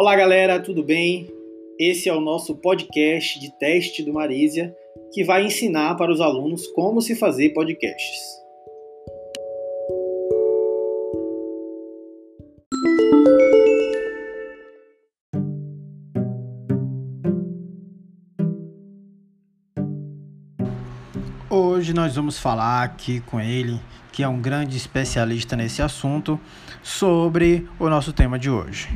Olá, galera, tudo bem? Esse é o nosso podcast de teste do Marísia, que vai ensinar para os alunos como se fazer podcasts. Hoje nós vamos falar aqui com ele, que é um grande especialista nesse assunto, sobre o nosso tema de hoje.